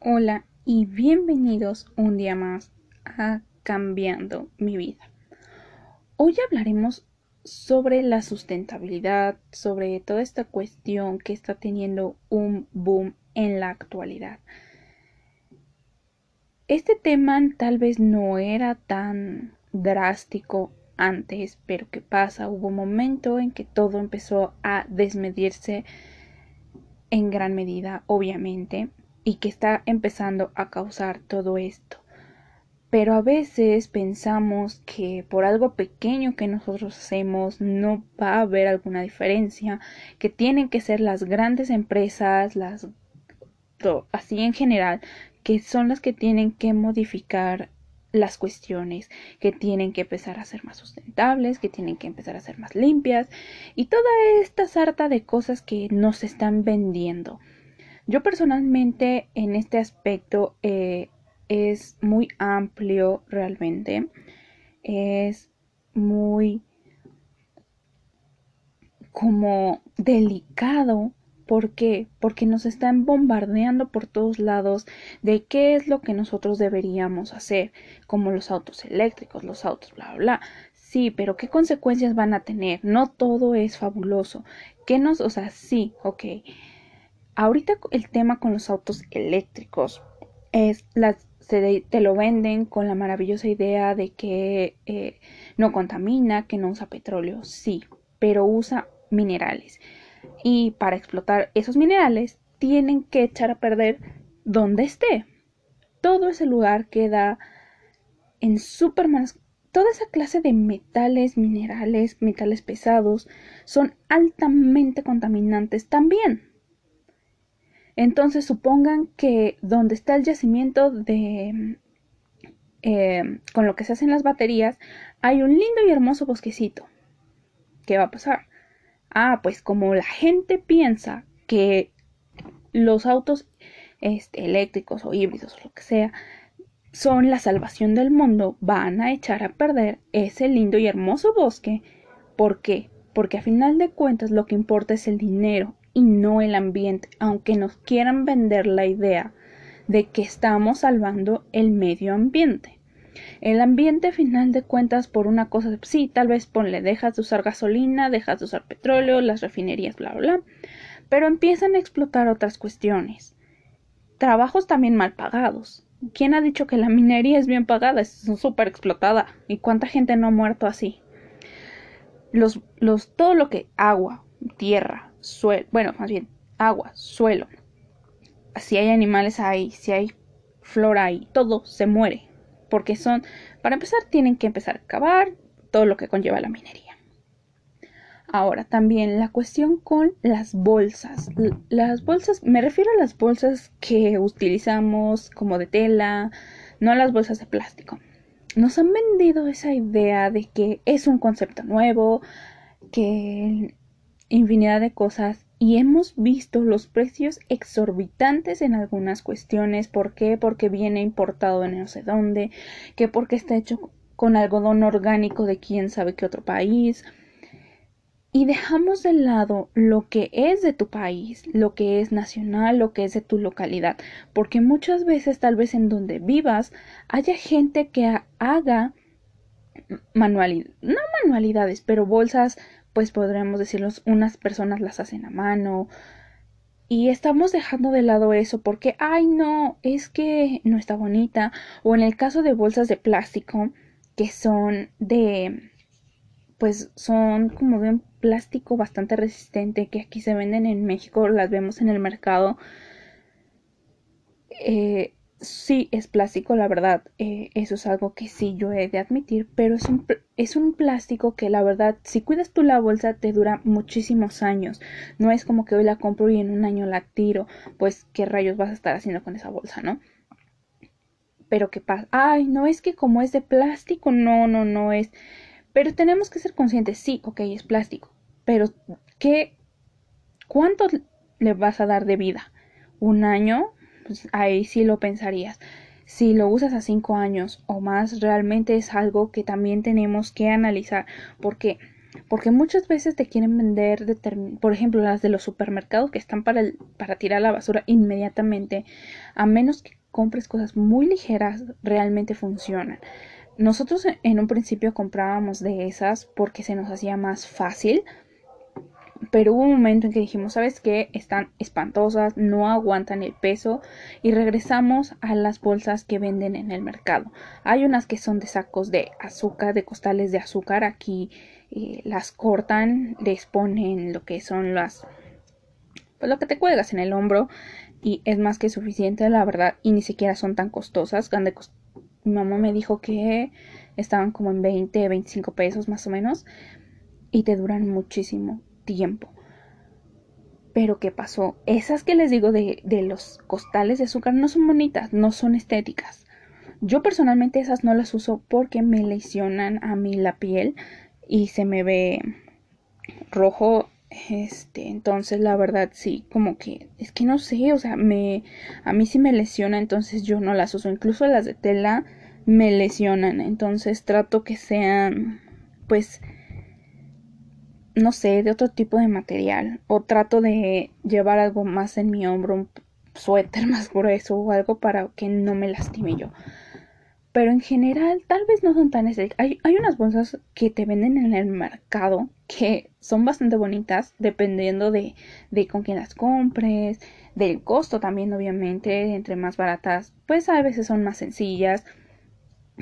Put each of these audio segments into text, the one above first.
Hola y bienvenidos un día más a Cambiando mi vida. Hoy hablaremos sobre la sustentabilidad, sobre toda esta cuestión que está teniendo un boom en la actualidad. Este tema tal vez no era tan drástico antes, pero ¿qué pasa? Hubo un momento en que todo empezó a desmedirse en gran medida, obviamente, y que está empezando a causar todo esto. Pero a veces pensamos que por algo pequeño que nosotros hacemos no va a haber alguna diferencia, que tienen que ser las grandes empresas, las así en general, que son las que tienen que modificar las cuestiones, que tienen que empezar a ser más sustentables, que tienen que empezar a ser más limpias y toda esta sarta de cosas que nos están vendiendo. Yo personalmente en este aspecto eh, es muy amplio realmente. Es muy como delicado. ¿Por qué? Porque nos están bombardeando por todos lados de qué es lo que nosotros deberíamos hacer, como los autos eléctricos, los autos, bla, bla. Sí, pero ¿qué consecuencias van a tener? No todo es fabuloso. ¿Qué nos, o sea, sí, ok ahorita el tema con los autos eléctricos es las te lo venden con la maravillosa idea de que eh, no contamina, que no usa petróleo, sí, pero usa minerales. Y para explotar esos minerales tienen que echar a perder donde esté. Todo ese lugar queda en Superman. Toda esa clase de metales, minerales, metales pesados son altamente contaminantes también. Entonces supongan que donde está el yacimiento de... Eh, con lo que se hacen las baterías, hay un lindo y hermoso bosquecito. ¿Qué va a pasar? Ah, pues como la gente piensa que los autos este, eléctricos o híbridos o lo que sea son la salvación del mundo, van a echar a perder ese lindo y hermoso bosque. ¿Por qué? Porque a final de cuentas lo que importa es el dinero y no el ambiente, aunque nos quieran vender la idea de que estamos salvando el medio ambiente. El ambiente, final de cuentas, por una cosa, sí, tal vez ponle, dejas de usar gasolina, dejas de usar petróleo, las refinerías, bla, bla, bla, pero empiezan a explotar otras cuestiones. Trabajos también mal pagados. ¿Quién ha dicho que la minería es bien pagada? Es súper explotada. ¿Y cuánta gente no ha muerto así? Los, los, todo lo que agua, tierra, suelo, bueno, más bien agua, suelo. Si hay animales ahí, si hay flora ahí, todo se muere. Porque son, para empezar, tienen que empezar a cavar todo lo que conlleva la minería. Ahora, también la cuestión con las bolsas. Las bolsas, me refiero a las bolsas que utilizamos como de tela, no a las bolsas de plástico. Nos han vendido esa idea de que es un concepto nuevo, que infinidad de cosas y hemos visto los precios exorbitantes en algunas cuestiones. ¿Por qué? Porque viene importado de no sé dónde, que porque está hecho con algodón orgánico de quién sabe qué otro país. Y dejamos de lado lo que es de tu país, lo que es nacional, lo que es de tu localidad, porque muchas veces tal vez en donde vivas haya gente que haga manualidades, no manualidades, pero bolsas pues podríamos decirlo, unas personas las hacen a mano. Y estamos dejando de lado eso porque, ay no, es que no está bonita. O en el caso de bolsas de plástico, que son de, pues son como de un plástico bastante resistente, que aquí se venden en México, las vemos en el mercado. Eh, sí es plástico, la verdad, eh, eso es algo que sí yo he de admitir, pero es un, es un plástico que la verdad, si cuidas tú la bolsa, te dura muchísimos años. No es como que hoy la compro y en un año la tiro, pues qué rayos vas a estar haciendo con esa bolsa, ¿no? Pero qué pasa, ay, no es que como es de plástico, no, no, no es. Pero tenemos que ser conscientes, sí, ok, es plástico, pero ¿qué? ¿Cuánto le vas a dar de vida? ¿Un año? Pues ahí sí lo pensarías. Si lo usas a cinco años o más, realmente es algo que también tenemos que analizar. porque porque muchas veces te quieren vender, por ejemplo, las de los supermercados que están para, para tirar la basura inmediatamente, a menos que compres cosas muy ligeras, realmente funcionan. Nosotros en un principio comprábamos de esas porque se nos hacía más fácil, pero hubo un momento en que dijimos, ¿sabes qué? Están espantosas, no aguantan el peso y regresamos a las bolsas que venden en el mercado. Hay unas que son de sacos de azúcar, de costales de azúcar, aquí eh, las cortan, les ponen lo que son las... pues lo que te cuelgas en el hombro y es más que suficiente, la verdad, y ni siquiera son tan costosas. Mi mamá me dijo que estaban como en 20, 25 pesos más o menos y te duran muchísimo tiempo. Pero ¿qué pasó? Esas que les digo de, de los costales de azúcar no son bonitas, no son estéticas. Yo personalmente esas no las uso porque me lesionan a mí la piel y se me ve rojo este entonces la verdad sí como que es que no sé o sea me a mí sí me lesiona entonces yo no las uso incluso las de tela me lesionan entonces trato que sean pues no sé, de otro tipo de material o trato de llevar algo más en mi hombro, un suéter más grueso o algo para que no me lastime yo. Pero en general tal vez no son tan estéticas. Hay, hay unas bolsas que te venden en el mercado que son bastante bonitas dependiendo de, de con quién las compres, del costo también obviamente, entre más baratas pues a veces son más sencillas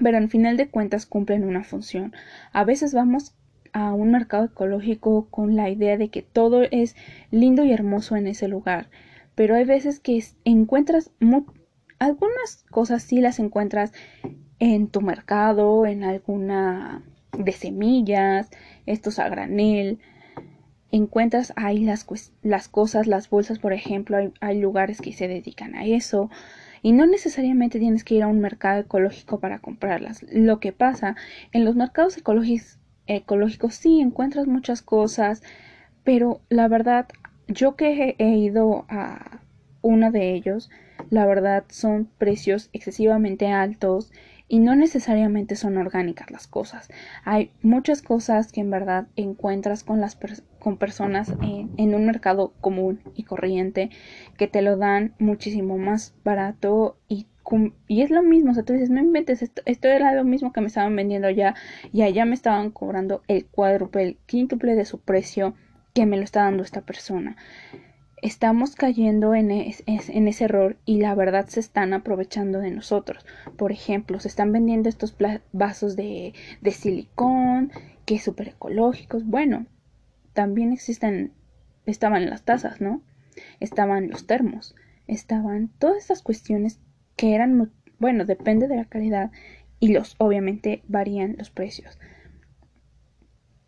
pero al final de cuentas cumplen una función. A veces vamos a un mercado ecológico con la idea de que todo es lindo y hermoso en ese lugar. Pero hay veces que encuentras algunas cosas sí las encuentras en tu mercado, en alguna de semillas, estos a granel. Encuentras ahí las, las cosas, las bolsas, por ejemplo, hay, hay lugares que se dedican a eso. Y no necesariamente tienes que ir a un mercado ecológico para comprarlas. Lo que pasa en los mercados ecológicos ecológico sí encuentras muchas cosas, pero la verdad, yo que he ido a uno de ellos, la verdad son precios excesivamente altos y no necesariamente son orgánicas las cosas. Hay muchas cosas que en verdad encuentras con las con personas en, en, un mercado común y corriente que te lo dan muchísimo más barato y y es lo mismo, o sea, tú dices, no inventes, esto, esto era lo mismo que me estaban vendiendo allá y allá me estaban cobrando el cuádruple, el quíntuple de su precio que me lo está dando esta persona. Estamos cayendo en, ese error y la verdad se están aprovechando de nosotros. Por ejemplo, se están vendiendo estos vasos de, de silicón, que súper ecológicos. Bueno, también existen, estaban las tazas, ¿no? Estaban los termos, estaban todas estas cuestiones que eran, bueno, depende de la calidad y los, obviamente, varían los precios.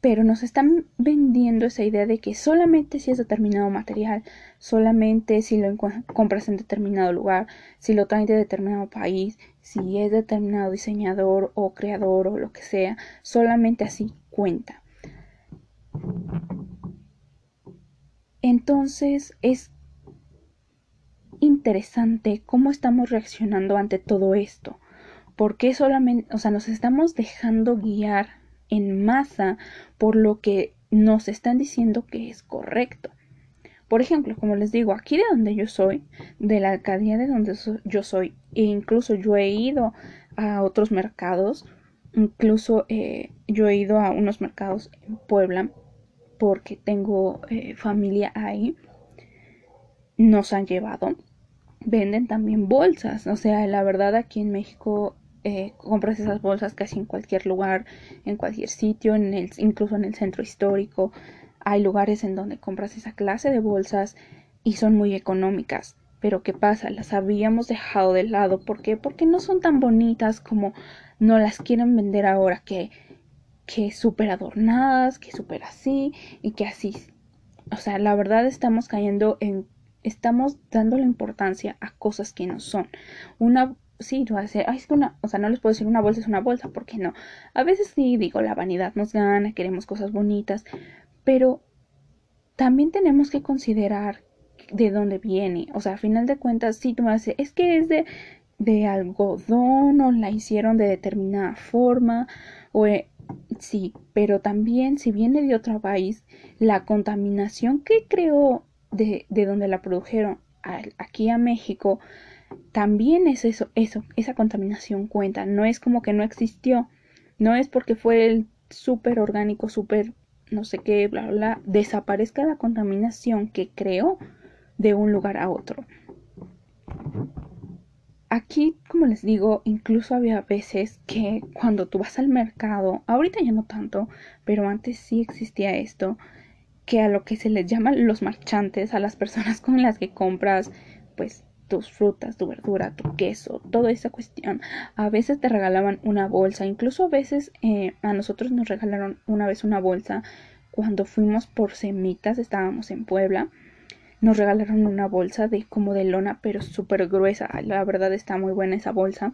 Pero nos están vendiendo esa idea de que solamente si es determinado material, solamente si lo compras en determinado lugar, si lo traen de determinado país, si es determinado diseñador o creador o lo que sea, solamente así cuenta. Entonces es interesante cómo estamos reaccionando ante todo esto. porque solamente, o sea, nos estamos dejando guiar en masa por lo que nos están diciendo que es correcto? Por ejemplo, como les digo, aquí de donde yo soy, de la alcaldía de donde yo soy, e incluso yo he ido a otros mercados, incluso eh, yo he ido a unos mercados en Puebla porque tengo eh, familia ahí, nos han llevado venden también bolsas. O sea, la verdad aquí en México eh, compras esas bolsas casi en cualquier lugar, en cualquier sitio, en el, incluso en el centro histórico. Hay lugares en donde compras esa clase de bolsas y son muy económicas. Pero ¿qué pasa? Las habíamos dejado de lado. ¿Por qué? Porque no son tan bonitas como no las quieren vender ahora, que, que súper adornadas, que súper así y que así. O sea, la verdad estamos cayendo en estamos dando la importancia a cosas que no son. Una, sí, tú vas a es que una, o sea, no les puedo decir una bolsa es una bolsa, ¿por qué no? A veces sí, digo, la vanidad nos gana, queremos cosas bonitas, pero también tenemos que considerar de dónde viene. O sea, a final de cuentas, sí, tú decir, es que es de, de algodón o la hicieron de determinada forma o, eh, Sí, pero también si viene de otro país, la contaminación que creó de, de donde la produjeron aquí a México, también es eso, eso, esa contaminación cuenta. No es como que no existió, no es porque fue el súper orgánico, súper no sé qué, bla, bla, desaparezca la contaminación que creó de un lugar a otro. Aquí, como les digo, incluso había veces que cuando tú vas al mercado, ahorita ya no tanto, pero antes sí existía esto, que a lo que se les llaman los marchantes, a las personas con las que compras, pues tus frutas, tu verdura, tu queso, toda esa cuestión. A veces te regalaban una bolsa, incluso a veces eh, a nosotros nos regalaron una vez una bolsa cuando fuimos por semitas, estábamos en Puebla. Nos regalaron una bolsa de como de lona, pero súper gruesa. La verdad está muy buena esa bolsa.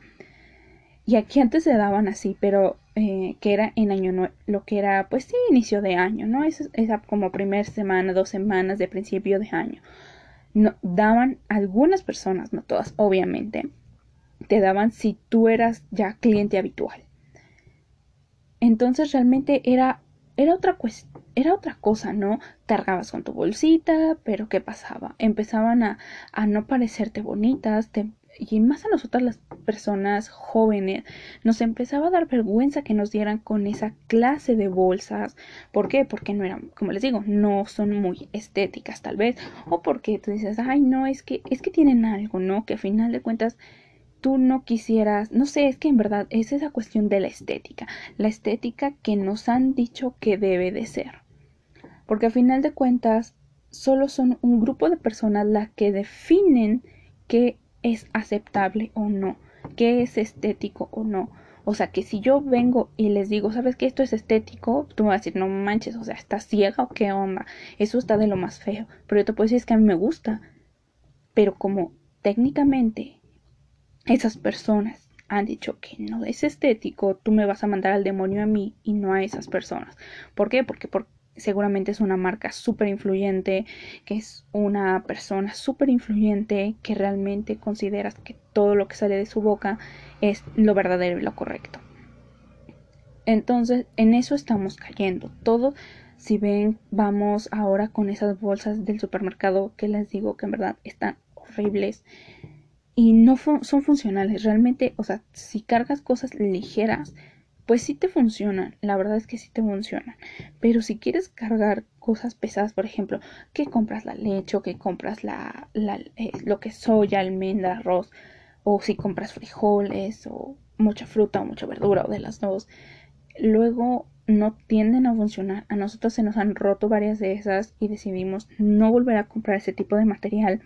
Y aquí antes se daban así, pero eh, que era en año nuevo, lo que era, pues sí, inicio de año, ¿no? Esa, esa como primera semana, dos semanas de principio de año no, daban algunas personas, no todas, obviamente, te daban si tú eras ya cliente habitual. Entonces realmente era, era otra era otra cosa, ¿no? Cargabas con tu bolsita, pero ¿qué pasaba? Empezaban a, a no parecerte bonitas, te y más a nosotras las personas jóvenes, nos empezaba a dar vergüenza que nos dieran con esa clase de bolsas. ¿Por qué? Porque no eran, como les digo, no son muy estéticas tal vez. O porque tú dices, ay, no, es que, es que tienen algo, ¿no? Que a final de cuentas tú no quisieras, no sé, es que en verdad es esa cuestión de la estética. La estética que nos han dicho que debe de ser. Porque a final de cuentas solo son un grupo de personas las que definen que es aceptable o no, qué es estético o no. O sea, que si yo vengo y les digo, ¿sabes que esto es estético? Tú me vas a decir, no manches, o sea, ¿estás ciega o qué onda? Eso está de lo más feo. Pero yo te puedo decir, es que a mí me gusta. Pero como técnicamente esas personas han dicho que no es estético, tú me vas a mandar al demonio a mí y no a esas personas. ¿Por qué? Porque por, seguramente es una marca súper influyente, que es una persona súper influyente, que realmente consideras que todo lo que sale de su boca es lo verdadero y lo correcto. Entonces, en eso estamos cayendo. Todo, si ven, vamos ahora con esas bolsas del supermercado que les digo que en verdad están horribles y no son funcionales. Realmente, o sea, si cargas cosas ligeras, pues sí te funcionan, la verdad es que sí te funcionan. Pero si quieres cargar cosas pesadas, por ejemplo, que compras la leche o que compras la, eh, lo que es soya, almendra, arroz, o si compras frijoles o mucha fruta o mucha verdura o de las dos, luego no tienden a funcionar. A nosotros se nos han roto varias de esas y decidimos no volver a comprar ese tipo de material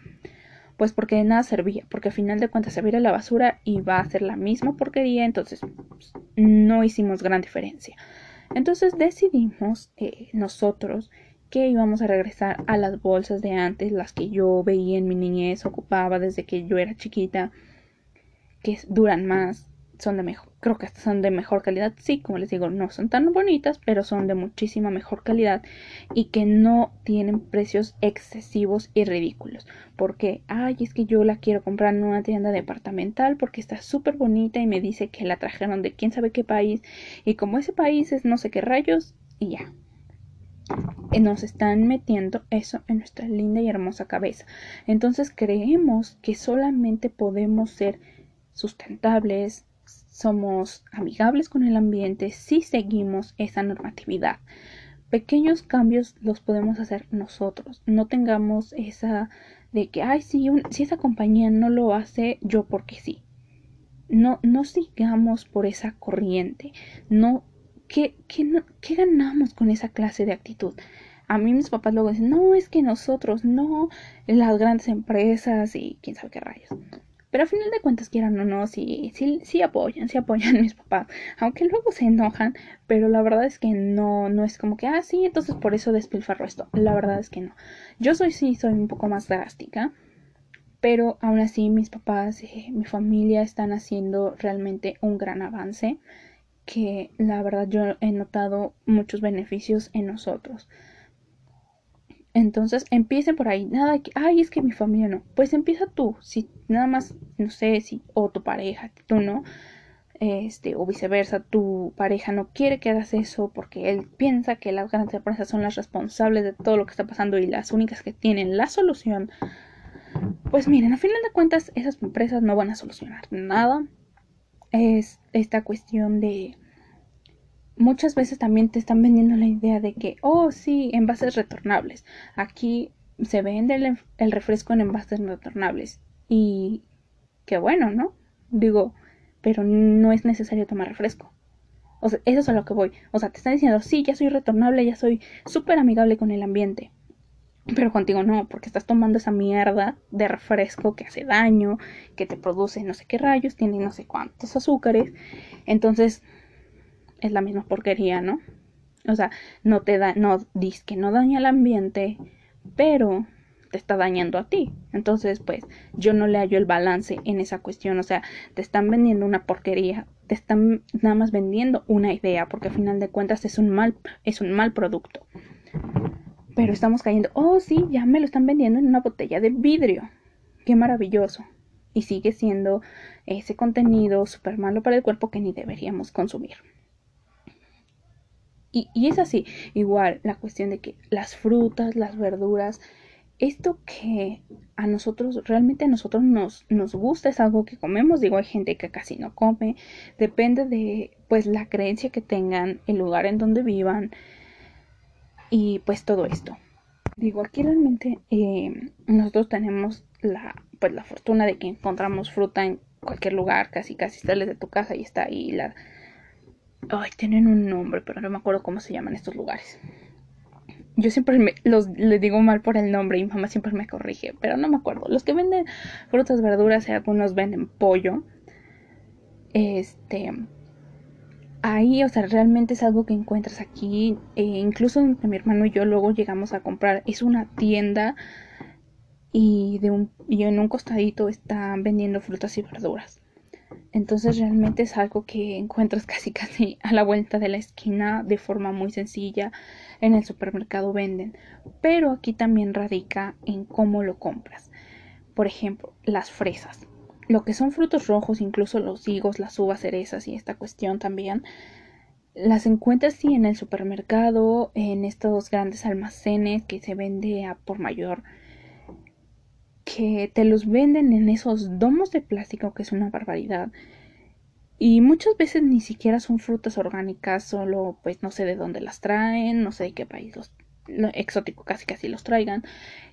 pues porque de nada servía, porque al final de cuentas se va la basura y va a ser la misma porquería, entonces pues, no hicimos gran diferencia. Entonces decidimos eh, nosotros que íbamos a regresar a las bolsas de antes, las que yo veía en mi niñez, ocupaba desde que yo era chiquita, que duran más, son de mejor, creo que son de mejor calidad. Sí, como les digo, no son tan bonitas, pero son de muchísima mejor calidad y que no tienen precios excesivos y ridículos. Porque, ay, es que yo la quiero comprar en una tienda departamental porque está súper bonita y me dice que la trajeron de quién sabe qué país y como ese país es no sé qué rayos y ya. Eh, nos están metiendo eso en nuestra linda y hermosa cabeza. Entonces creemos que solamente podemos ser sustentables, somos amigables con el ambiente si seguimos esa normatividad. Pequeños cambios los podemos hacer nosotros. No tengamos esa de que, ay, si, si esa compañía no lo hace, yo porque sí. No, no sigamos por esa corriente. No, ¿qué, qué, ¿Qué ganamos con esa clase de actitud? A mí mis papás luego dicen, no, es que nosotros, no, las grandes empresas y quién sabe qué rayos. Pero al final de cuentas, quieran o no, sí, sí, sí apoyan, sí apoyan mis papás. Aunque luego se enojan, pero la verdad es que no, no es como que, ah, sí, entonces por eso despilfarro esto. La verdad es que no. Yo soy, sí, soy un poco más drástica. Pero aún así, mis papás, eh, mi familia están haciendo realmente un gran avance. Que la verdad yo he notado muchos beneficios en nosotros. Entonces empiecen por ahí, nada que, ay, es que mi familia no. Pues empieza tú, si nada más, no sé, si, o tu pareja, tú no. este, o viceversa, tu pareja no quiere que hagas eso porque él piensa que las grandes empresas son las responsables de todo lo que está pasando y las únicas que tienen la solución, pues miren, a final de cuentas esas empresas no van a solucionar nada. Es esta cuestión de... Muchas veces también te están vendiendo la idea de que, oh sí, envases retornables. Aquí se vende el, refresco en envases retornables. Y qué bueno, ¿no? Digo, pero no es necesario tomar refresco. O sea, eso es a lo que voy. O sea, te están diciendo, sí, ya soy retornable, ya soy súper amigable con el ambiente. Pero contigo no, porque estás tomando esa mierda de refresco que hace daño, que te produce no sé qué rayos, tiene no sé cuántos azúcares. Entonces, es la misma porquería, ¿no? O sea, no te da, no dices que no daña el ambiente, pero te está dañando a ti. Entonces, pues yo no le hallo el balance en esa cuestión. O sea, te están vendiendo una porquería, te están nada más vendiendo una idea, porque al final de cuentas es un mal, es un mal producto. Pero estamos cayendo, oh sí, ya me lo están vendiendo en una botella de vidrio. Qué maravilloso. Y sigue siendo ese contenido súper malo para el cuerpo que ni deberíamos consumir. Y, y, es así, igual la cuestión de que las frutas, las verduras, esto que a nosotros, realmente a nosotros nos, nos gusta, es algo que comemos, digo, hay gente que casi no come, depende de pues la creencia que tengan, el lugar en donde vivan y pues todo esto. Digo, aquí realmente eh, nosotros tenemos la, pues la fortuna de que encontramos fruta en cualquier lugar, casi casi sales de tu casa y está ahí la... Ay, tienen un nombre, pero no me acuerdo cómo se llaman estos lugares yo siempre los le digo mal por el nombre y mi mamá siempre me corrige, pero no me acuerdo. Los que venden frutas, verduras y algunos venden pollo. Este ahí, o sea, realmente es algo que encuentras aquí. E incluso mi hermano y yo luego llegamos a comprar. Es una tienda y de un y en un costadito están vendiendo frutas y verduras. Entonces realmente es algo que encuentras casi casi a la vuelta de la esquina de forma muy sencilla en el supermercado venden, pero aquí también radica en cómo lo compras. Por ejemplo, las fresas. Lo que son frutos rojos, incluso los higos, las uvas, cerezas y esta cuestión también, las encuentras sí en el supermercado, en estos grandes almacenes que se vende a por mayor, que te los venden en esos domos de plástico, que es una barbaridad. Y muchas veces ni siquiera son frutas orgánicas, solo pues no sé de dónde las traen, no sé de qué país los exótico casi casi los traigan.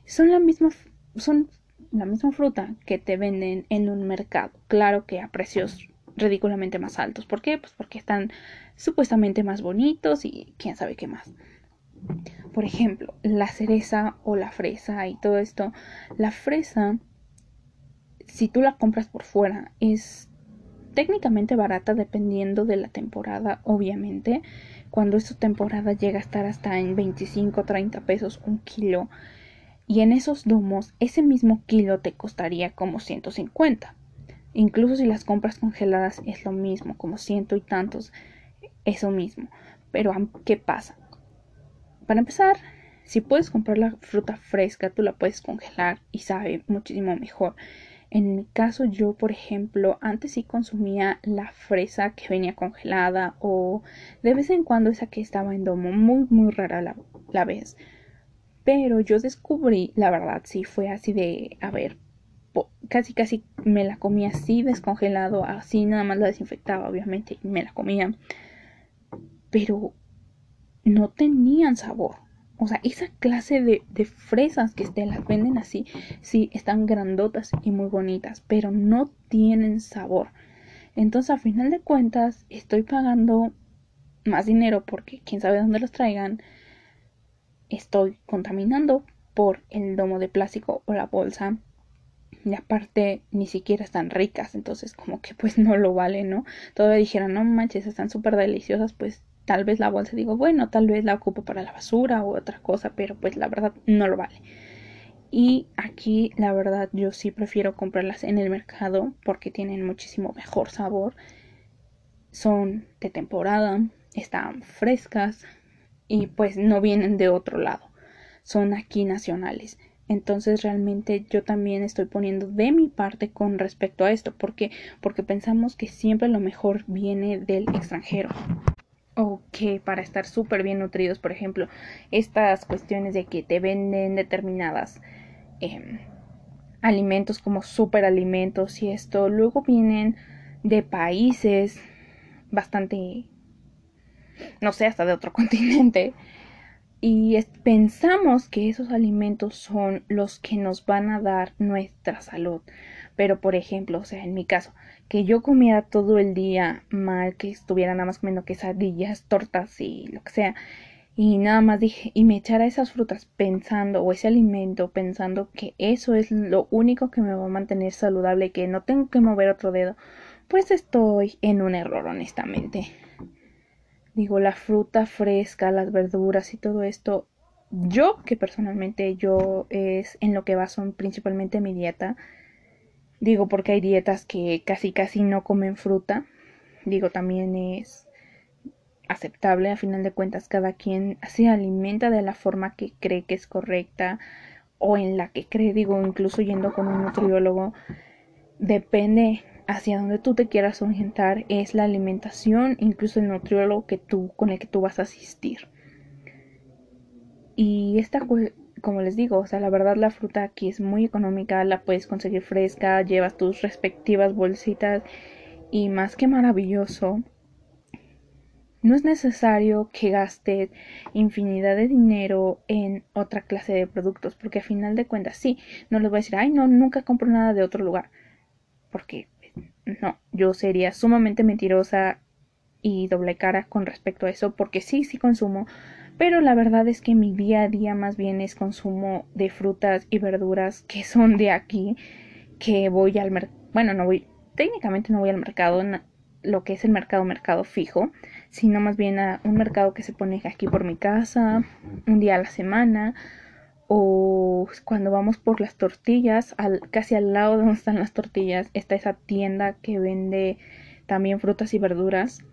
Son la misma son la misma fruta que te venden en un mercado. Claro que a precios ridículamente más altos. ¿Por qué? Pues porque están supuestamente más bonitos y quién sabe qué más. Por ejemplo, la cereza o la fresa y todo esto. La fresa, si tú la compras por fuera, es técnicamente barata dependiendo de la temporada, obviamente. Cuando esta temporada llega a estar hasta en 25 30 pesos un kilo. Y en esos domos, ese mismo kilo te costaría como 150. Incluso si las compras congeladas es lo mismo, como ciento y tantos, eso mismo. Pero, ¿qué pasa? Para empezar, si puedes comprar la fruta fresca, tú la puedes congelar y sabe muchísimo mejor. En mi caso, yo, por ejemplo, antes sí consumía la fresa que venía congelada o de vez en cuando esa que estaba en domo, muy, muy rara la, vez. Pero yo descubrí, la verdad, sí fue así de, a ver, casi casi me la comía así descongelado, así nada más la desinfectaba, obviamente, y me la comía. Pero no tenían sabor. O sea, esa clase de, de, fresas que te las venden así, sí, están grandotas y muy bonitas, pero no tienen sabor. Entonces, a final de cuentas, estoy pagando más dinero porque quién sabe dónde los traigan. Estoy contaminando por el domo de plástico o la bolsa. Y aparte, ni siquiera están ricas, entonces como que pues no lo vale, ¿no? Todavía dijeron, no manches, están súper deliciosas, pues tal vez la bolsa digo, bueno, tal vez la ocupo para la basura o otra cosa, pero pues la verdad no lo vale. Y aquí la verdad yo sí prefiero comprarlas en el mercado porque tienen muchísimo mejor sabor. Son de temporada, están frescas y pues no vienen de otro lado. Son aquí nacionales. Entonces realmente yo también estoy poniendo de mi parte con respecto a esto. ¿Por qué? Porque pensamos que siempre lo mejor viene del extranjero. O que para estar súper bien nutridos, por ejemplo, estas cuestiones de que te venden determinadas em, alimentos como superalimentos y esto, luego vienen de países bastante, no sé, hasta de otro continente y pensamos que esos alimentos son los que nos van a dar nuestra salud. Pero, por ejemplo, o sea, en mi caso, que yo comiera todo el día mal, que estuviera nada más comiendo quesadillas, tortas y lo que sea, y nada más dije, y me echara esas frutas pensando, o ese alimento pensando que eso es lo único que me va a mantener saludable, que no tengo que mover otro dedo, pues estoy en un error, honestamente. Digo, la fruta fresca, las verduras y todo esto, yo que personalmente yo es en lo que baso principalmente mi dieta. Digo, porque hay dietas que casi casi no comen fruta. Digo, también es aceptable, a final de cuentas cada quien se alimenta de la forma que cree que es correcta o en la que cree, digo, incluso yendo con un nutriólogo, depende hacia donde tú te quieras orientar es la alimentación, incluso el nutriólogo que tú, con el que tú vas a asistir. Y esta, como les digo, o sea, la verdad la fruta aquí es muy económica, la puedes conseguir fresca, llevas tus respectivas bolsitas y más que maravilloso, no es necesario que gastes infinidad de dinero en otra clase de productos, porque a final de cuentas, sí, no les voy a decir, ay, no, nunca compro nada de otro lugar, porque no, yo sería sumamente mentirosa y doble cara con respecto a eso, porque sí, sí consumo, pero la verdad es que mi día a día más bien es consumo de frutas y verduras que son de aquí, que voy al mercado, bueno, no voy, técnicamente no voy al mercado, lo que es el mercado, mercado fijo, sino más bien a un mercado que se pone aquí por mi casa, un día a la semana, o cuando vamos por las tortillas, casi al lado de donde están las tortillas, está esa tienda que vende también frutas y verduras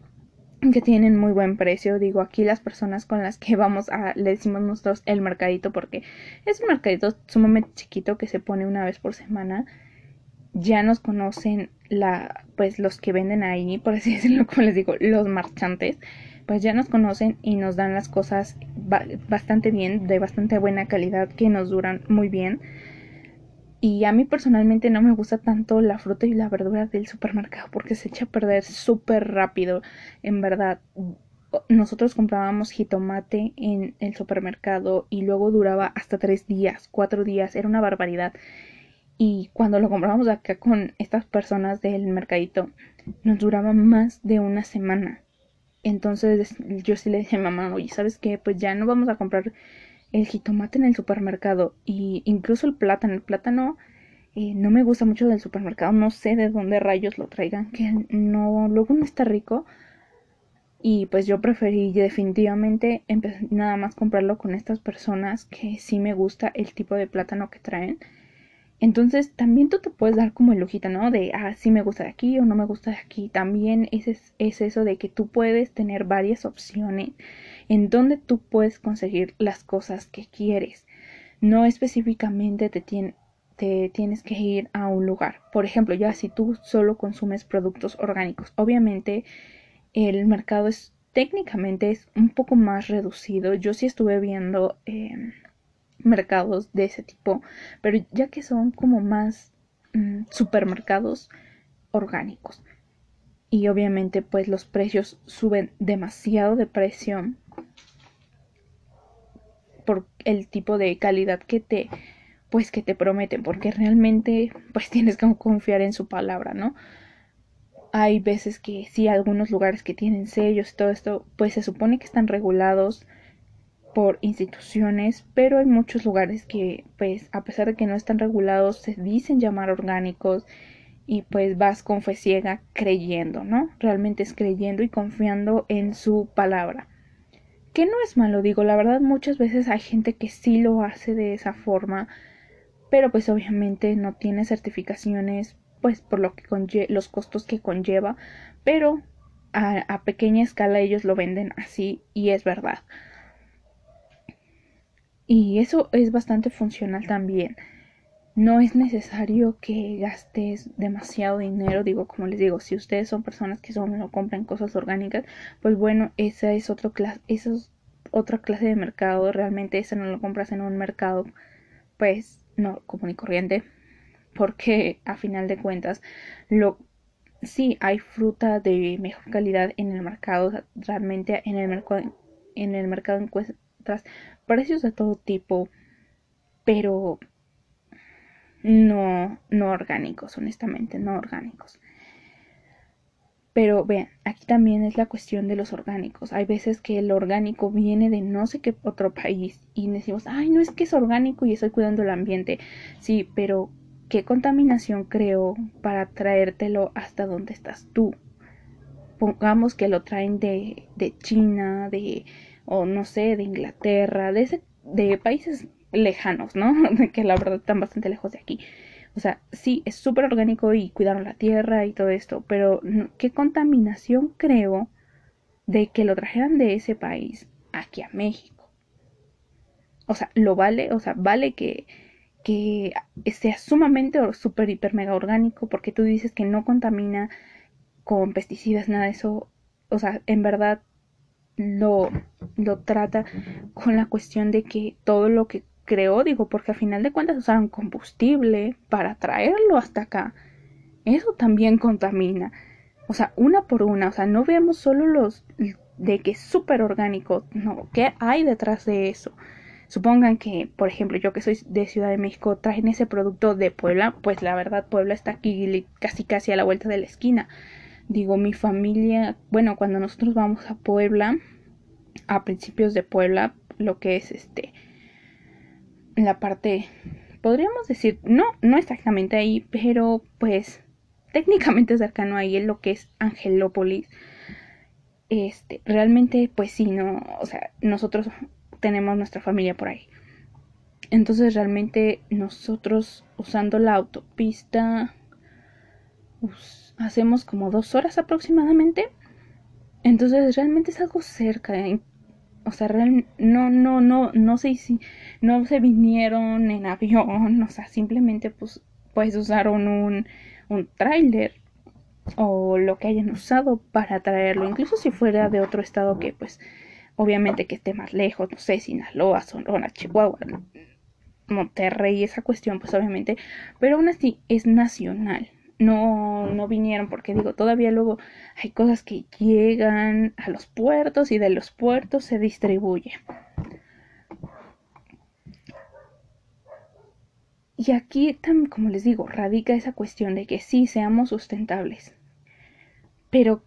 que tienen muy buen precio. Digo, aquí las personas con las que vamos a, le decimos nosotros el mercadito porque es un mercadito sumamente chiquito que se pone una vez por semana. Ya nos conocen la, pues los que venden ahí, por así decirlo, como les digo, los marchantes pues ya nos conocen y nos dan las cosas bastante bien, de bastante buena calidad, que nos duran muy bien. Y a mí personalmente no me gusta tanto la fruta y la verdura del supermercado porque se echa a perder súper rápido. En verdad, nosotros comprábamos jitomate en el supermercado y luego duraba hasta tres días, cuatro días, era una barbaridad. Y cuando lo comprábamos acá con estas personas del mercadito, nos duraba más de una semana. Entonces yo sí le dije a mamá, oye, ¿sabes qué? Pues ya no vamos a comprar el jitomate en el supermercado y incluso el plátano. El plátano eh, no me gusta mucho del supermercado, no sé de dónde rayos lo traigan, que no, luego no está rico. Y pues yo preferí definitivamente nada más comprarlo con estas personas que sí me gusta el tipo de plátano que traen. Entonces también tú te puedes dar como el lujita, ¿no? De, ah, sí me gusta de aquí o no me gusta de aquí. También es, es eso de que tú puedes tener varias opciones en donde tú puedes conseguir las cosas que quieres. No específicamente te, tienes que ir a un lugar. Por ejemplo, ya si tú solo consumes productos orgánicos, obviamente el mercado es técnicamente es un poco más reducido. Yo sí estuve viendo... Em, mercados de ese tipo, pero ya que son como más mm, supermercados orgánicos. Y obviamente pues los precios suben demasiado de precio por el tipo de calidad que te pues que te prometen, porque realmente pues tienes que confiar en su palabra, ¿no? Hay veces que sí, algunos lugares que tienen sellos todo esto, pues se supone que están regulados, por instituciones, pero hay muchos lugares que, pues, a pesar de que no están regulados, se dicen llamar orgánicos y pues vas con fe ciega creyendo, ¿no? Realmente es creyendo y confiando en su palabra. Que no es malo, digo, la verdad muchas veces hay gente que sí lo hace de esa forma, pero pues obviamente no tiene certificaciones, pues por lo que los costos que conlleva, pero a pequeña escala ellos lo venden así y es verdad. Y eso es bastante funcional también. No es necesario que gastes demasiado dinero, digo, como les digo, si ustedes son personas que solo compran cosas orgánicas, pues bueno, esa es otra clase de mercado, realmente esa no lo compras en un mercado pues no común y corriente, porque a final de cuentas lo sí hay fruta de mejor calidad en el mercado, realmente en el mercado en el mercado encuentras precios de todo tipo, pero no, no orgánicos, honestamente, no orgánicos. Pero vean, aquí también es la cuestión de los orgánicos. Hay veces que el orgánico viene de no sé qué otro país y decimos, ay, no es que es orgánico y estoy cuidando el ambiente. Sí, pero ¿qué contaminación creo para traértelo hasta donde estás tú? Pongamos que lo traen de, de China, de, o no sé, de Inglaterra, de, ese, de países lejanos, ¿no? que la verdad están bastante lejos de aquí. O sea, sí, es súper orgánico y cuidaron la tierra y todo esto, pero ¿qué contaminación creo de que lo trajeran de ese país aquí a México? O sea, lo vale, o sea, vale que, que sea sumamente súper, hiper, mega orgánico porque tú dices que no contamina con pesticidas, nada de eso. O sea, en verdad lo, lo trata con la cuestión de que todo lo que creo, digo, porque a final de cuentas usaron combustible para traerlo hasta acá. Eso también contamina. O sea, una por una, o sea, no vemos solo los de que es súper orgánico, no, ¿qué hay detrás de eso? Supongan que, por ejemplo, yo que soy de Ciudad de México, traen ese producto de Puebla, pues la verdad Puebla está aquí casi casi a la vuelta de la esquina. Digo, mi familia, bueno, cuando nosotros vamos a Puebla, a principios de Puebla, lo que es este, la parte, podríamos decir, no, no exactamente ahí, pero pues técnicamente cercano ahí en lo que es Angelópolis. Este, realmente, pues sí, no, o sea, nosotros tenemos nuestra familia por ahí. Entonces realmente nosotros usando la autopista hacemos como dos horas aproximadamente. Entonces realmente es algo cerca o sea, no, no, no, no sé si no se vinieron en avión, o sea, simplemente pues, pues usaron un, un tráiler o lo que hayan usado para traerlo, incluso si fuera de otro estado que pues obviamente que esté más lejos, no sé, Sinaloa, Sonora, Chihuahua, Monterrey, esa cuestión pues obviamente, pero aún así es nacional, no, no vinieron porque digo, todavía luego hay cosas que llegan a los puertos y de los puertos se distribuye. Y aquí, como les digo, radica esa cuestión de que sí seamos sustentables. Pero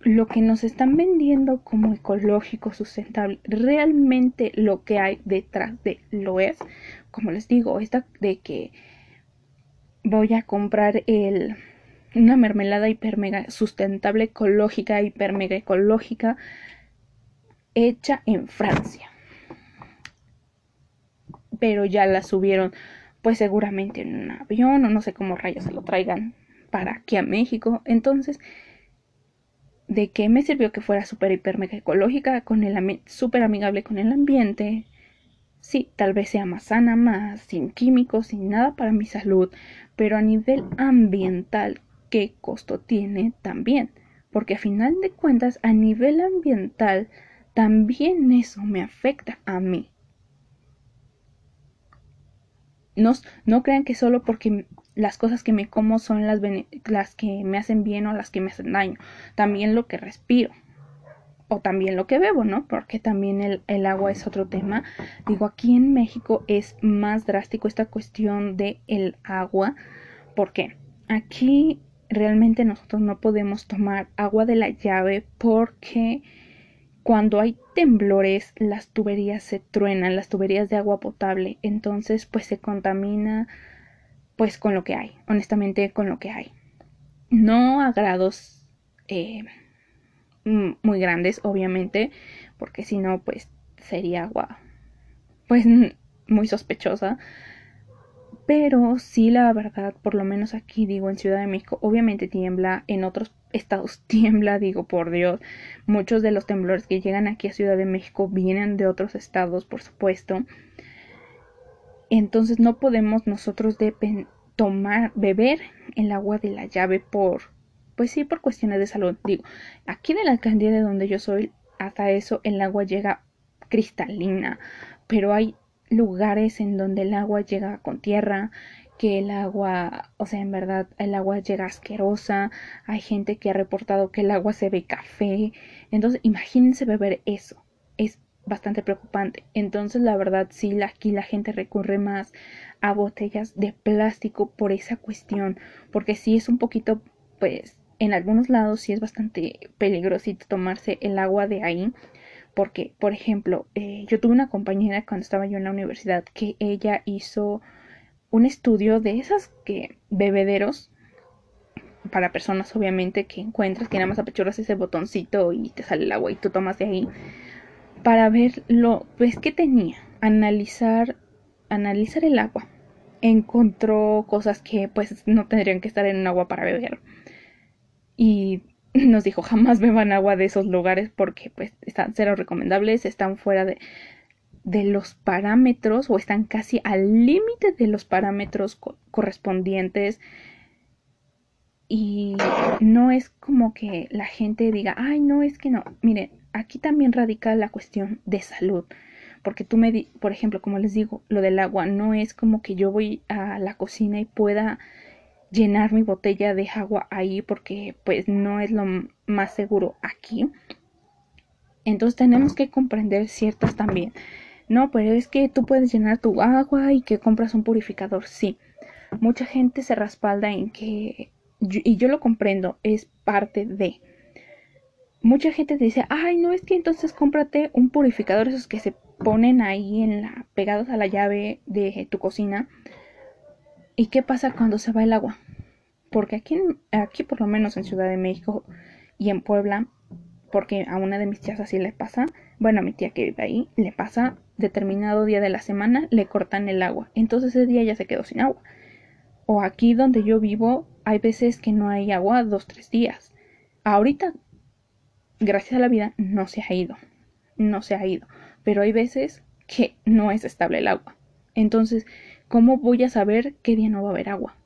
lo que nos están vendiendo como ecológico, sustentable, realmente lo que hay detrás de lo es, como les digo, esta de que voy a comprar el una mermelada hiper mega sustentable ecológica, hiper mega ecológica hecha en Francia. Pero ya la subieron pues seguramente en un avión o no sé cómo rayos se lo traigan para aquí a México. Entonces, ¿de qué me sirvió que fuera súper hiper mega ecológica, con el amigable con el ambiente? Sí, tal vez sea más sana, más sin químicos, sin nada para mi salud, pero a nivel ambiental, ¿qué costo tiene también? Porque a final de cuentas, a nivel ambiental, también eso me afecta a mí. No, no crean que solo porque las cosas que me como son las, las que me hacen bien o las que me hacen daño, también lo que respiro o también lo que bebo, ¿no? Porque también el, el, agua es otro tema. Digo, aquí en México es más drástico esta cuestión de el agua, porque aquí realmente nosotros no podemos tomar agua de la llave porque cuando hay temblores las tuberías se truenan, las tuberías de agua potable, entonces pues se contamina pues con lo que hay, honestamente con lo que hay. No a grados eh, muy grandes, obviamente, porque si no, pues sería agua, pues muy sospechosa. Pero sí, la verdad, por lo menos aquí digo en Ciudad de México, obviamente tiembla, en otros estados tiembla, digo por Dios. Muchos de los temblores que llegan aquí a Ciudad de México vienen de otros estados, por supuesto. Entonces no podemos nosotros tomar, beber el agua de la llave por, pues sí, por cuestiones de salud. Digo, aquí de la alcaldía de donde yo soy, hasta eso el agua llega cristalina, pero hay lugares en donde el agua llega con tierra, que el agua, o sea, en verdad el agua llega asquerosa, hay gente que ha reportado que el agua se ve café, entonces imagínense beber eso, es bastante preocupante. Entonces, la verdad, sí, aquí la gente recurre más a botellas de plástico por esa cuestión, porque sí es un poquito, pues, en algunos lados sí es bastante peligrosito tomarse el agua de ahí, porque, por ejemplo, eh, yo tuve una compañera cuando estaba yo en la universidad que ella hizo un estudio de esas que bebederos para personas obviamente que encuentras que nada más apechuras ese botoncito y te sale el agua y tú tomas de ahí para ver lo pues que tenía analizar analizar el agua. Encontró cosas que pues no tendrían que estar en un agua para beber y nos dijo jamás beban agua de esos lugares porque pues están cero recomendables están fuera de, de los parámetros o están casi al límite de los parámetros correspondientes y no es como que la gente diga ay no es que no miren aquí también radica la cuestión de salud. Porque tú me, di por ejemplo, como les digo, lo del agua no es como que yo voy a la cocina y pueda llenar mi botella de agua ahí porque pues no es lo más seguro aquí. Entonces tenemos que comprender ciertas también. No, pero es que tú puedes llenar tu agua y que compras un purificador. Sí, mucha gente se respalda en que, y yo lo comprendo, es parte de mucha gente te dice, ay, no es que entonces cómprate un purificador, esos que se ponen ahí en la, pegados a la llave de tu cocina. ¿Y qué pasa cuando se va el agua? Porque aquí, aquí por lo menos en Ciudad de México y en Puebla, porque a una de mis tías así le pasa, bueno, a mi tía que vive ahí, le pasa determinado día de la semana, le cortan el agua. Entonces ese día ya se quedó sin agua. O aquí donde yo vivo, hay veces que no hay agua dos, tres días. Ahorita gracias a la vida, no se ha ido. No se ha ido. Pero hay veces que no es estable el agua. Entonces, ¿cómo voy a saber qué día no va a haber agua?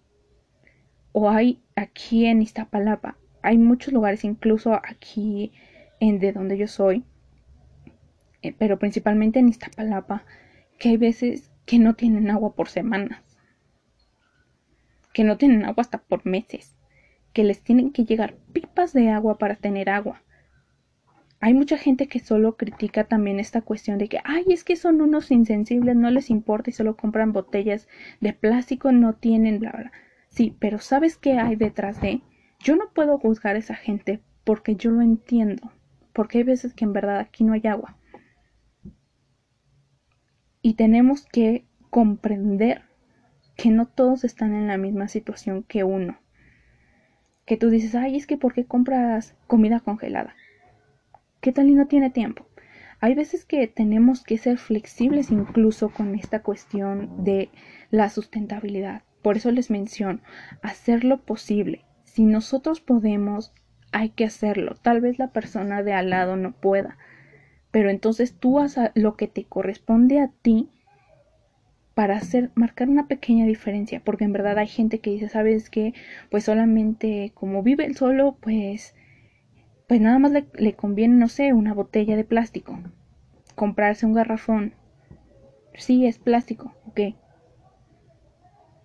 O hay aquí en Iztapalapa, hay muchos lugares, incluso aquí en de donde yo soy, eh, pero principalmente en Iztapalapa, que hay veces que no tienen agua por semanas, que no tienen agua hasta por meses, que les tienen que llegar pipas de agua para tener agua hay mucha gente que solo critica también esta cuestión de que, ay, es que son unos insensibles, no les importa y solo compran botellas de plástico, no tienen bla, bla. Sí, pero ¿sabes qué hay detrás de? Yo no puedo juzgar a esa gente porque yo lo entiendo, porque hay veces que en verdad aquí no hay agua. Y tenemos que comprender que no todos están en la misma situación que uno. Que tú dices, ay, es que ¿por qué compras comida congelada? ¿Qué tal y no tiene tiempo? Hay veces que tenemos que ser flexibles incluso con esta cuestión de la sustentabilidad. Por eso les menciono, hacer lo posible. Si nosotros podemos, hay que hacerlo. Tal vez la persona de al lado no pueda, pero entonces tú haz lo que te corresponde a ti para hacer marcar una pequeña diferencia, porque en verdad hay gente que dice, "¿Sabes qué? Pues solamente como vive el solo, pues pues nada más le, conviene, no sé, una botella de plástico. Comprarse un garrafón. Sí, es plástico, ok.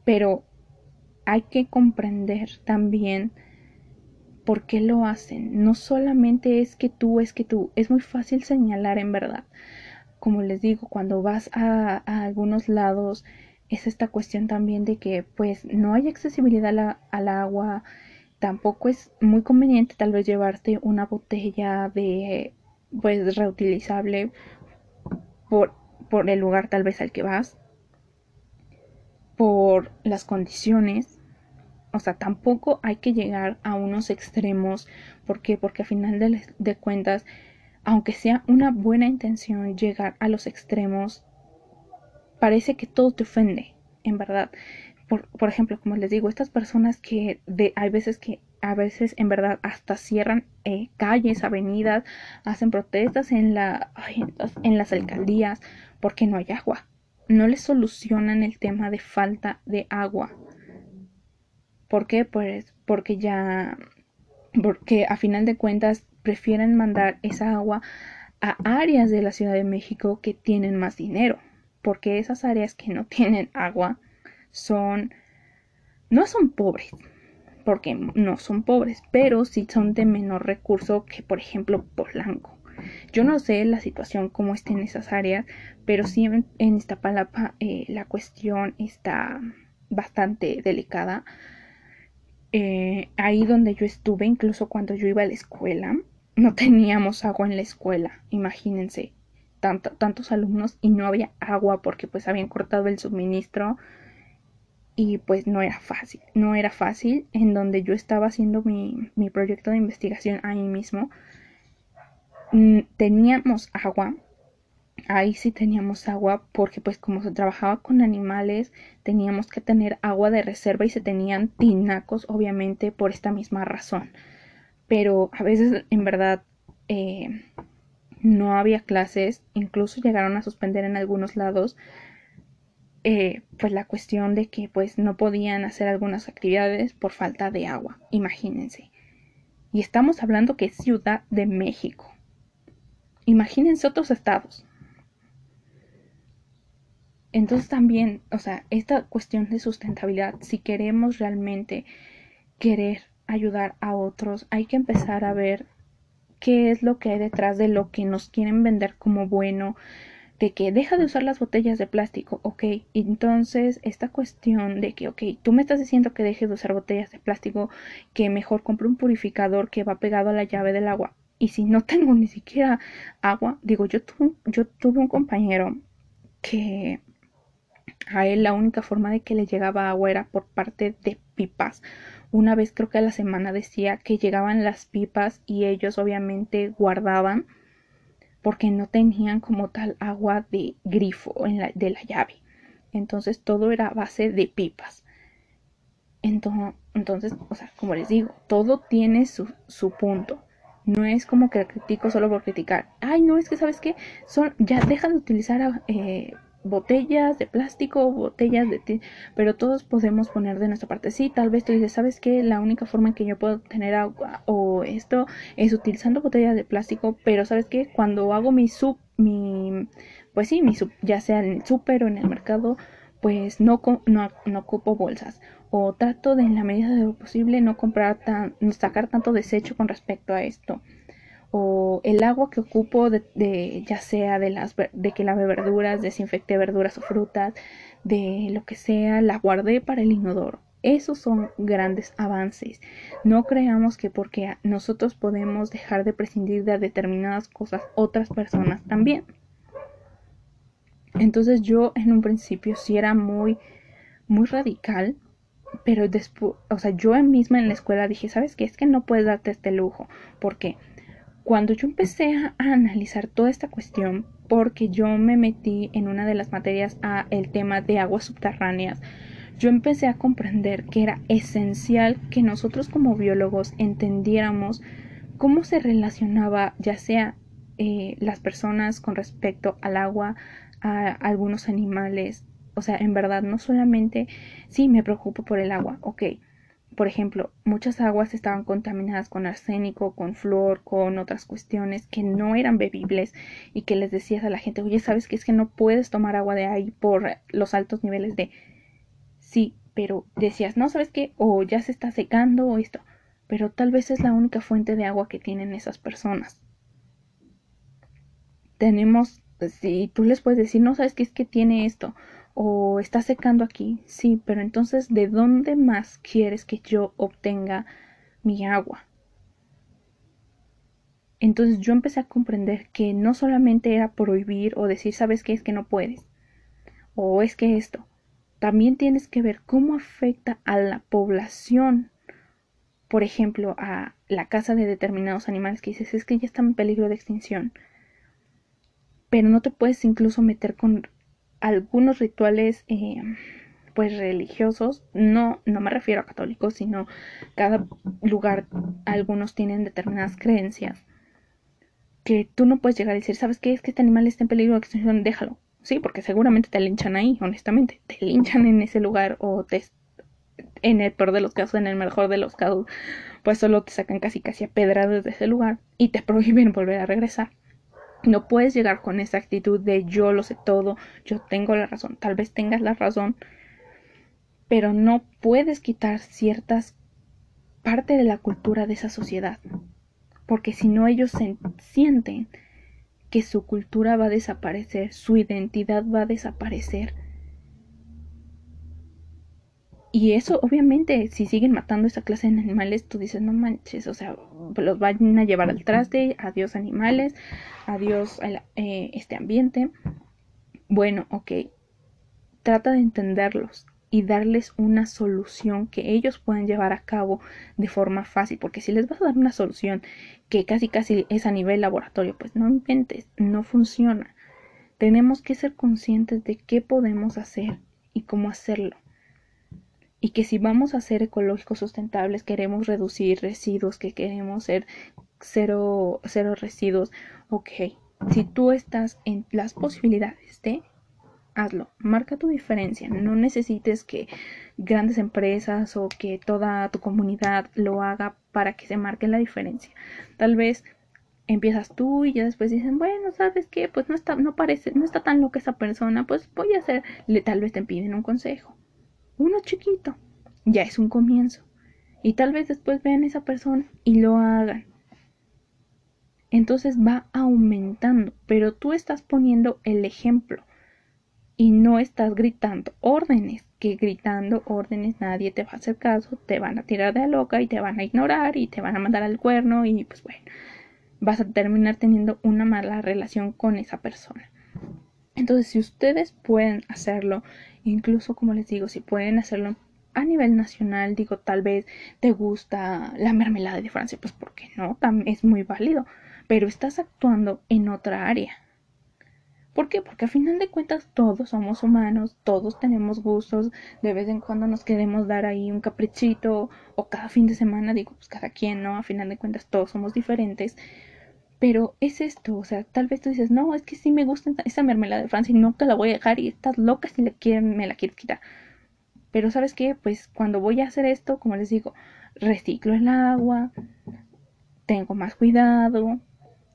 Pero hay que comprender también por qué lo hacen. No solamente es que tú, es que tú. Es muy fácil señalar en verdad. Como les digo, cuando vas a, algunos lados, es esta cuestión también de que pues no hay accesibilidad al agua, tampoco es muy conveniente tal vez llevarte una botella de pues reutilizable por, por el lugar tal vez al que vas por las condiciones. O sea tampoco hay que llegar a unos extremos. ¿por qué? porque al final de cuentas aunque sea una buena intención llegar a los extremos parece que todo te ofende en verdad por, por, ejemplo, como les digo, estas personas que de, hay veces que a veces en verdad hasta cierran eh, calles, avenidas, hacen protestas en, la, en las alcaldías porque no hay agua. no les solucionan el tema de falta de agua. ¿Por qué? Pues porque ya, porque a final de cuentas prefieren mandar esa agua a áreas de la Ciudad de México que tienen más dinero, porque esas áreas que no tienen agua son, no son pobres, porque no son pobres, pero sí son de menor recurso que, por ejemplo, Polanco. Yo no sé la situación cómo está en esas áreas, pero sí en, esta Iztapalapa eh, la cuestión está bastante delicada. Eh, ahí donde yo estuve, incluso cuando yo iba a la escuela, no teníamos agua en la escuela, imagínense, tantos alumnos y no había agua porque pues habían cortado el suministro y pues no era fácil, no era fácil en donde yo estaba haciendo mi, mi proyecto de investigación ahí mismo, mm, teníamos agua, ahí sí teníamos agua porque pues como se trabajaba con animales teníamos que tener agua de reserva y se tenían tinacos obviamente por esta misma razón. Pero a veces en verdad eh, no había clases, incluso llegaron a suspender en algunos lados, eh, pues la cuestión de que pues no podían hacer algunas actividades por falta de agua, imagínense. Y estamos hablando que es Ciudad de México. Imagínense otros estados. Entonces también, o sea, esta cuestión de sustentabilidad, si queremos realmente querer ayudar a otros, hay que empezar a ver qué es lo que hay detrás de lo que nos quieren vender como bueno, de que deja de usar las botellas de plástico, ok, entonces esta cuestión de que, ok, tú me estás diciendo que deje de usar botellas de plástico, que mejor compre un purificador que va pegado a la llave del agua, y si no tengo ni siquiera agua, digo, yo, yo tuve un compañero que a él la única forma de que le llegaba agua era por parte de pipas. Una vez creo que a la semana decía que llegaban las pipas y ellos obviamente guardaban porque no tenían como tal agua de grifo en la, de la llave. Entonces todo era base de pipas. Entonces, entonces, o sea, como les digo, todo tiene su, su punto. No es como que critico solo por criticar. Ay, no, es que sabes qué, son, ya dejan de utilizar eh, botellas de plástico, botellas de... pero todos podemos poner de nuestra parte. Sí, tal vez tú dices, ¿sabes qué? La única forma en que yo puedo tener agua o esto es utilizando botellas de plástico, pero ¿sabes qué? Cuando hago mi sub, mi... Pues sí, mi sub, ya sea en el súper o en el mercado, pues no, no, no ocupo bolsas. O trato de, en la medida de lo posible, no comprar tan, sacar tanto desecho con respecto a esto o el agua que ocupo de, ya sea de las de que lave verduras, desinfecte verduras o frutas, de lo que sea, la guardé para el inodoro. Esos son grandes avances. No creamos que porque nosotros podemos dejar de prescindir de determinadas cosas, otras personas también. Entonces yo en un principio sí era muy, muy radical, pero después, o sea, yo misma en la escuela dije, ¿sabes qué? Es que no puedes darte este lujo. ¿Por qué? Cuando yo empecé a, analizar toda esta cuestión, porque yo me metí en una de las materias a el tema de aguas subterráneas, yo empecé a comprender que era esencial que nosotros como biólogos entendiéramos cómo se relacionaba ya sea eh, las personas con respecto al agua, a algunos animales, o sea, en verdad no solamente sí me preocupo por el agua, ok, por ejemplo, muchas aguas estaban contaminadas con arsénico, con flor, con otras cuestiones que no eran bebibles y que les decías a la gente, oye, ¿sabes qué es que no puedes tomar agua de ahí por los altos niveles de... Sí, pero decías, no, ¿sabes qué? O ya se está secando o esto, pero tal vez es la única fuente de agua que tienen esas personas. Tenemos, si tú les puedes decir, no, ¿sabes qué es que tiene esto? O está secando aquí, sí, pero entonces ¿de dónde más quieres que yo obtenga mi agua? Entonces yo empecé a comprender que no solamente era prohibir o decir, sabes qué es que no puedes, o es que esto, también tienes que ver cómo afecta a la población, por ejemplo, a la casa de determinados animales que dices, es que ya están en peligro de extinción, pero no te puedes incluso meter con algunos rituales eh, pues religiosos no no me refiero a católicos sino cada lugar algunos tienen determinadas creencias que tú no puedes llegar a decir sabes qué es que este animal está en peligro de extinción déjalo Sí, porque seguramente te linchan ahí, honestamente. Te linchan en ese lugar o te en el peor de los casos, en el mejor de los casos, pues solo te sacan casi casi a pedradas de ese lugar y te prohíben volver a regresar. No puedes llegar con esa actitud de yo lo sé todo, yo tengo la razón, tal vez tengas la razón, pero no puedes quitar ciertas parte de la cultura de esa sociedad, porque si no ellos se sienten que su cultura va a desaparecer, su identidad va a desaparecer, y eso, obviamente, si siguen matando esa clase de animales, tú dices, no manches, o sea, los van a llevar al traste, adiós animales, adiós eh, este ambiente. Bueno, ok, trata de entenderlos y darles una solución que ellos puedan llevar a cabo de forma fácil, porque si les vas a dar una solución que casi casi es a nivel laboratorio, pues no inventes, no funciona. Tenemos que ser conscientes de qué podemos hacer y cómo hacerlo y que si vamos a ser ecológicos sustentables, queremos reducir residuos, que queremos ser cero, cero residuos, ok, si tú estás en las posibilidades de, hazlo, marca tu diferencia, no necesites que grandes empresas o que toda tu comunidad lo haga para que se marque la diferencia. Tal vez empiezas tú y ya después dicen, bueno, ¿sabes qué? Pues no está, no parece, no está tan loca esa persona, pues voy a hacer, tal vez te piden un consejo uno chiquito, ya es un comienzo. Y tal vez después vean a esa persona y lo hagan. Entonces va aumentando, pero tú estás poniendo el ejemplo y no estás gritando órdenes, que gritando órdenes nadie te va a hacer caso, te van a tirar de loca y te van a ignorar y te van a mandar al cuerno y pues bueno, vas a terminar teniendo una mala relación con esa persona. Entonces, si ustedes pueden hacerlo Incluso, como les digo, si pueden hacerlo a nivel nacional, digo, tal vez te gusta la mermelada de Francia, pues ¿por qué no? También es muy válido, pero estás actuando en otra área. ¿Por qué? Porque a final de cuentas todos somos humanos, todos tenemos gustos, de vez en cuando nos queremos dar ahí un caprichito o cada fin de semana, digo, pues cada quien, ¿no? A final de cuentas todos somos diferentes, pero es esto, o sea, tal vez tú dices, no, es que sí me gusta esa mermelada de Francia y no te la voy a dejar y estás loca si quieren, me la quieres quitar. Pero sabes qué, pues cuando voy a hacer esto, como les digo, reciclo el agua, tengo más cuidado,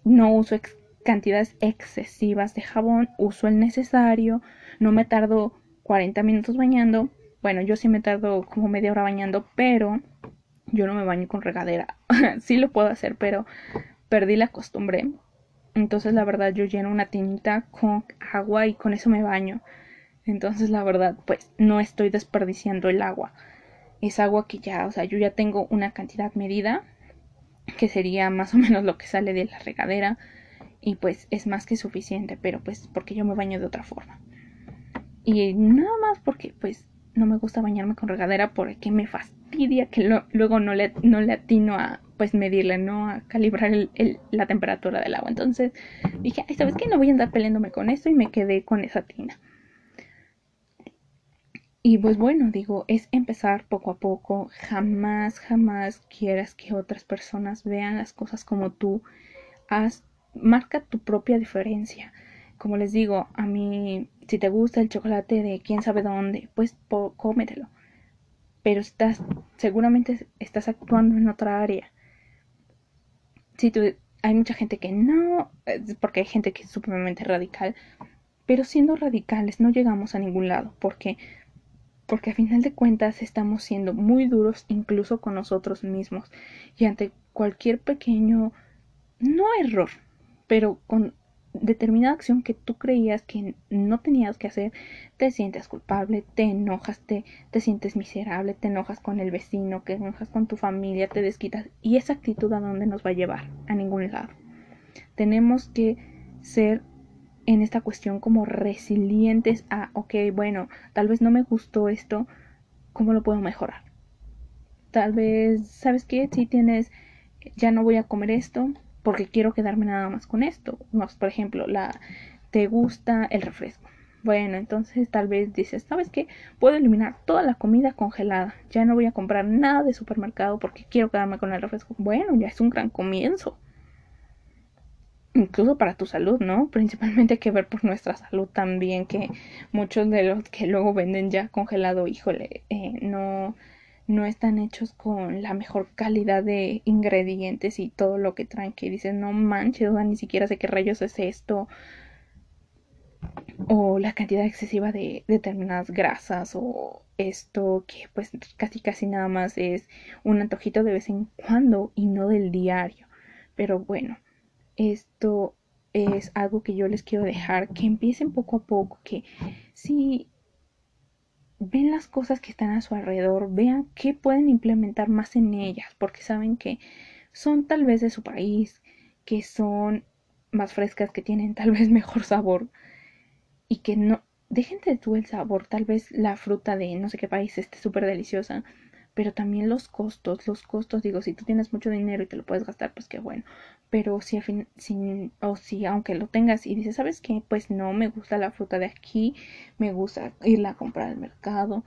no uso cantidades excesivas de jabón, uso el necesario, no me tardo 40 minutos bañando. Bueno, yo sí me tardo como media hora bañando, pero yo no me baño con regadera. sí lo puedo hacer, pero perdí la costumbre. Entonces la verdad yo lleno una tinita con agua y con eso me baño. Entonces la verdad pues no estoy desperdiciando el agua. Es agua que ya, o sea, yo ya tengo una cantidad medida que sería más o menos lo que sale de la regadera y pues es más que suficiente, pero pues porque yo me baño de otra forma. Y nada más porque pues no me gusta bañarme con regadera porque me fastidia que luego no le, no le atino a pues medirle, ¿no? A calibrar la temperatura del agua. Entonces dije, ay, ¿sabes qué? No voy a andar peleándome con esto y me quedé con esa tina. Y pues bueno, digo, es empezar poco a poco. Jamás, jamás quieras que otras personas vean las cosas como tú. Haz, marca tu propia diferencia. Como les digo, a mí, si te gusta el chocolate de quién sabe dónde, pues cómetelo. Pero estás, seguramente estás actuando en otra área tú, hay mucha gente que no, porque hay gente que es supremamente radical, pero siendo radicales no llegamos a ningún lado, porque porque a final de cuentas estamos siendo muy duros incluso con nosotros mismos y ante cualquier pequeño no error, pero con determinada acción que tú creías que no tenías que hacer, te sientes culpable, te enojas, te, te sientes miserable, te enojas con el vecino, te enojas con tu familia, te desquitas. ¿Y esa actitud a dónde nos va a llevar? A ningún lado. Tenemos que ser en esta cuestión como resilientes a, ok, bueno, tal vez no me gustó esto, ¿cómo lo puedo mejorar? Tal vez, ¿sabes qué? Si tienes, ya no voy a comer esto, porque quiero quedarme nada más con esto. por ejemplo, la te gusta el refresco. Bueno, entonces tal vez dices, ¿sabes qué? Puedo eliminar toda la comida congelada. Ya no voy a comprar nada de supermercado porque quiero quedarme con el refresco. Bueno, ya es un gran comienzo. incluso para tu salud, ¿no? Principalmente que ver por nuestra salud también, que muchos de los que luego venden ya congelado, híjole, eh, no, no están hechos con la mejor calidad de ingredientes y todo lo que traen, que dicen, no manches, ni siquiera sé qué rayos es esto, o la cantidad excesiva de determinadas grasas, o esto que pues casi casi nada más es un antojito de vez en cuando y no del diario. Pero bueno, esto es algo que yo les quiero dejar, que empiecen poco a poco, que si ven las cosas que están a su alrededor, vean qué pueden implementar más en ellas, porque saben que son tal vez de su país, que son más frescas, que tienen tal vez mejor sabor y que no dejen de tú el sabor, tal vez la fruta de no sé qué país esté súper deliciosa, pero también los costos, los costos, digo, si tú tienes mucho dinero y te lo puedes gastar, pues qué bueno, pero si, si o si aunque lo tengas y dices, ¿sabes qué? Pues no me gusta la fruta de aquí, me gusta irla a comprar al mercado,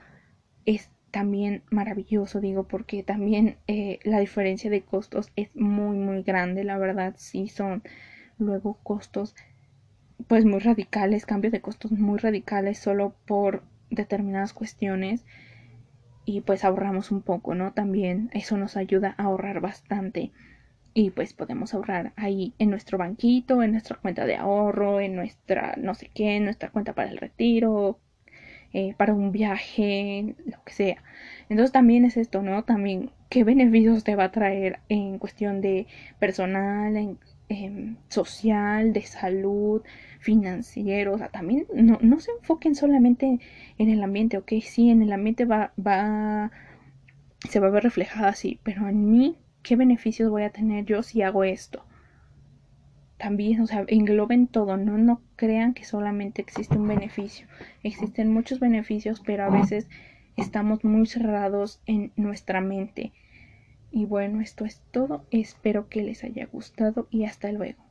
es también maravilloso, digo, porque también eh, la diferencia de costos es muy, muy grande, la verdad, sí son luego costos pues muy radicales, cambios de costos muy radicales solo por determinadas cuestiones y pues ahorramos un poco, ¿no? También eso nos ayuda a ahorrar bastante y pues podemos ahorrar ahí en nuestro banquito, en nuestra cuenta de ahorro, en nuestra no sé qué, en nuestra cuenta para el retiro, eh, para un viaje, lo que sea. Entonces también es esto, ¿no? También qué beneficios te va a traer en cuestión de personal, en, em, social, de salud, financiero, o sea, también no, no se enfoquen solamente en el ambiente, ok, sí, en el ambiente va, va, se va a ver reflejada así, pero en mí, ¿qué beneficios voy a tener yo si hago esto? También, o sea, engloben todo, no, no crean que solamente existe un beneficio, existen muchos beneficios, pero a veces estamos muy cerrados en nuestra mente. Y bueno, esto es todo, espero que les haya gustado y hasta luego.